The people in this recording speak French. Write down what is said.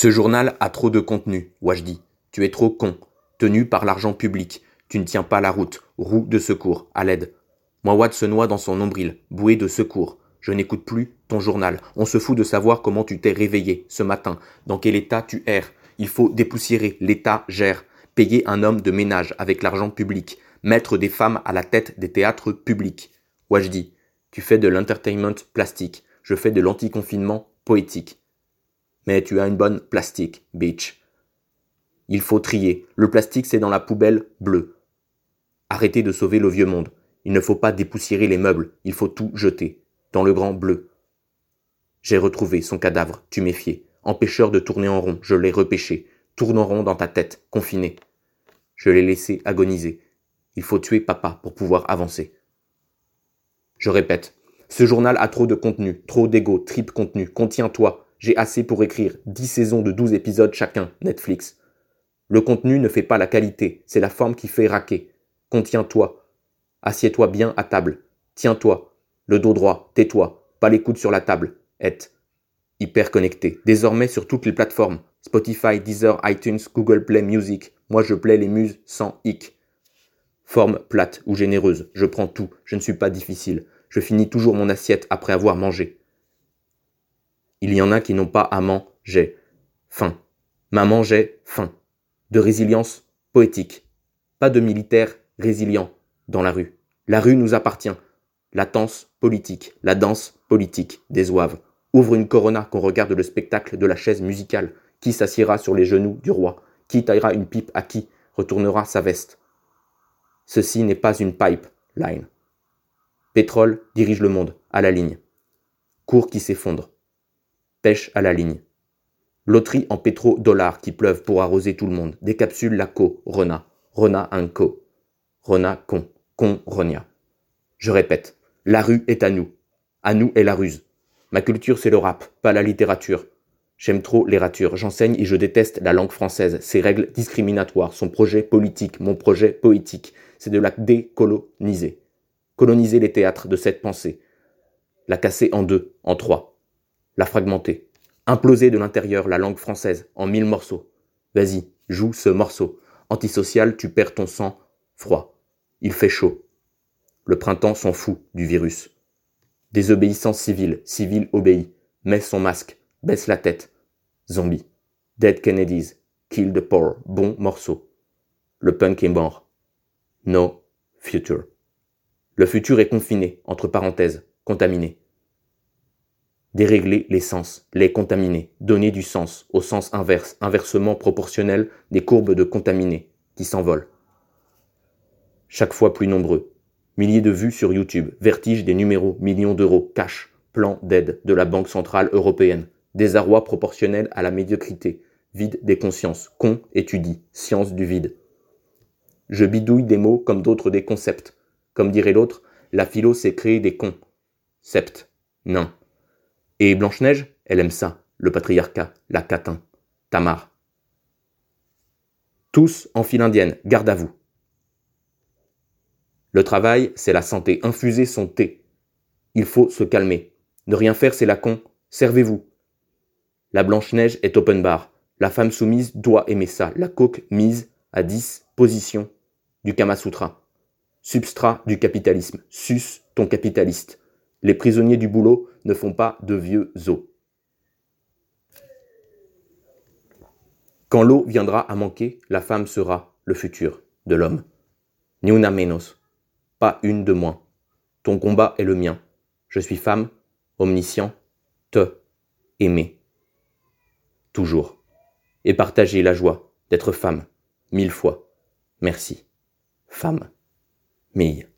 Ce journal a trop de contenu, Wajdi. Tu es trop con. Tenu par l'argent public. Tu ne tiens pas la route. Roue de secours. À l'aide. Mouawad se noie dans son nombril. Bouée de secours. Je n'écoute plus ton journal. On se fout de savoir comment tu t'es réveillé ce matin. Dans quel état tu erres. Il faut dépoussiérer. L'État gère. Payer un homme de ménage avec l'argent public. Mettre des femmes à la tête des théâtres publics. Wajdi, tu fais de l'entertainment plastique. Je fais de l'anticonfinement poétique. Mais tu as une bonne plastique, bitch. Il faut trier. Le plastique, c'est dans la poubelle bleue. Arrêtez de sauver le vieux monde. Il ne faut pas dépoussiérer les meubles. Il faut tout jeter. Dans le grand bleu. J'ai retrouvé son cadavre, tu méfiais. Empêcheur de tourner en rond, je l'ai repêché. Tourne en rond dans ta tête, confiné. Je l'ai laissé agoniser. Il faut tuer papa pour pouvoir avancer. Je répète, ce journal a trop de contenu, trop d'ego, trip contenu. Contiens-toi. J'ai assez pour écrire 10 saisons de 12 épisodes chacun, Netflix. Le contenu ne fait pas la qualité, c'est la forme qui fait raquer. Contiens-toi. Assieds-toi bien à table. Tiens-toi. Le dos droit, tais-toi. Pas les coudes sur la table. Et hyper connecté. Désormais sur toutes les plateformes. Spotify, Deezer, iTunes, Google Play Music. Moi je plais les muses sans hic. Forme plate ou généreuse. Je prends tout. Je ne suis pas difficile. Je finis toujours mon assiette après avoir mangé. Il y en a qui n'ont pas à manger. Faim. Maman, j'ai faim. De résilience poétique. Pas de militaire résilient dans la rue. La rue nous appartient. La danse politique, la danse politique des oives. Ouvre une corona qu'on regarde le spectacle de la chaise musicale. Qui s'assiera sur les genoux du roi? Qui taillera une pipe à qui Retournera sa veste? Ceci n'est pas une pipeline. Pétrole dirige le monde, à la ligne. Cours qui s'effondre pêche à la ligne. Loterie en pétro-dollars qui pleuvent pour arroser tout le monde. Des capsules Laco, Rona. Rona un co. Rona con. Con Ronia. Je répète, la rue est à nous. À nous est la ruse. Ma culture c'est le rap, pas la littérature. J'aime trop les ratures, j'enseigne et je déteste la langue française, ses règles discriminatoires, son projet politique, mon projet poétique, c'est de la décoloniser. Coloniser les théâtres de cette pensée. La casser en deux, en trois la fragmenter, imploser de l'intérieur la langue française en mille morceaux. Vas-y, joue ce morceau. Antisocial, tu perds ton sang froid. Il fait chaud. Le printemps s'en fout du virus. Désobéissance civile, civile obéit. Mets son masque, baisse la tête. Zombie. Dead Kennedys. Kill the poor. Bon morceau. Le punk est mort. No future. Le futur est confiné, entre parenthèses, contaminé dérégler les sens, les contaminer, donner du sens au sens inverse, inversement proportionnel des courbes de contaminés qui s'envolent. Chaque fois plus nombreux. Milliers de vues sur YouTube, vertige des numéros, millions d'euros, cash, plan d'aide de la Banque Centrale Européenne, désarroi proportionnel à la médiocrité, vide des consciences, con étudie, science du vide. Je bidouille des mots comme d'autres des concepts. Comme dirait l'autre, la philo c'est créer des cons. Sept. Non. Et Blanche-Neige, elle aime ça, le patriarcat, la catin, Tamar. Tous en file indienne, garde à vous. Le travail, c'est la santé. Infuser son thé. Il faut se calmer. Ne rien faire, c'est la con. Servez-vous. La Blanche-Neige est open bar. La femme soumise doit aimer ça. La coque mise à 10 positions du Kama Sutra. Substrat du capitalisme. Sus ton capitaliste. Les prisonniers du boulot ne font pas de vieux os. Quand l'eau viendra à manquer, la femme sera le futur de l'homme. Ni una menos, pas une de moins. Ton combat est le mien. Je suis femme, omniscient, te, aimer. Toujours. Et partager la joie d'être femme, mille fois. Merci. Femme. Mille.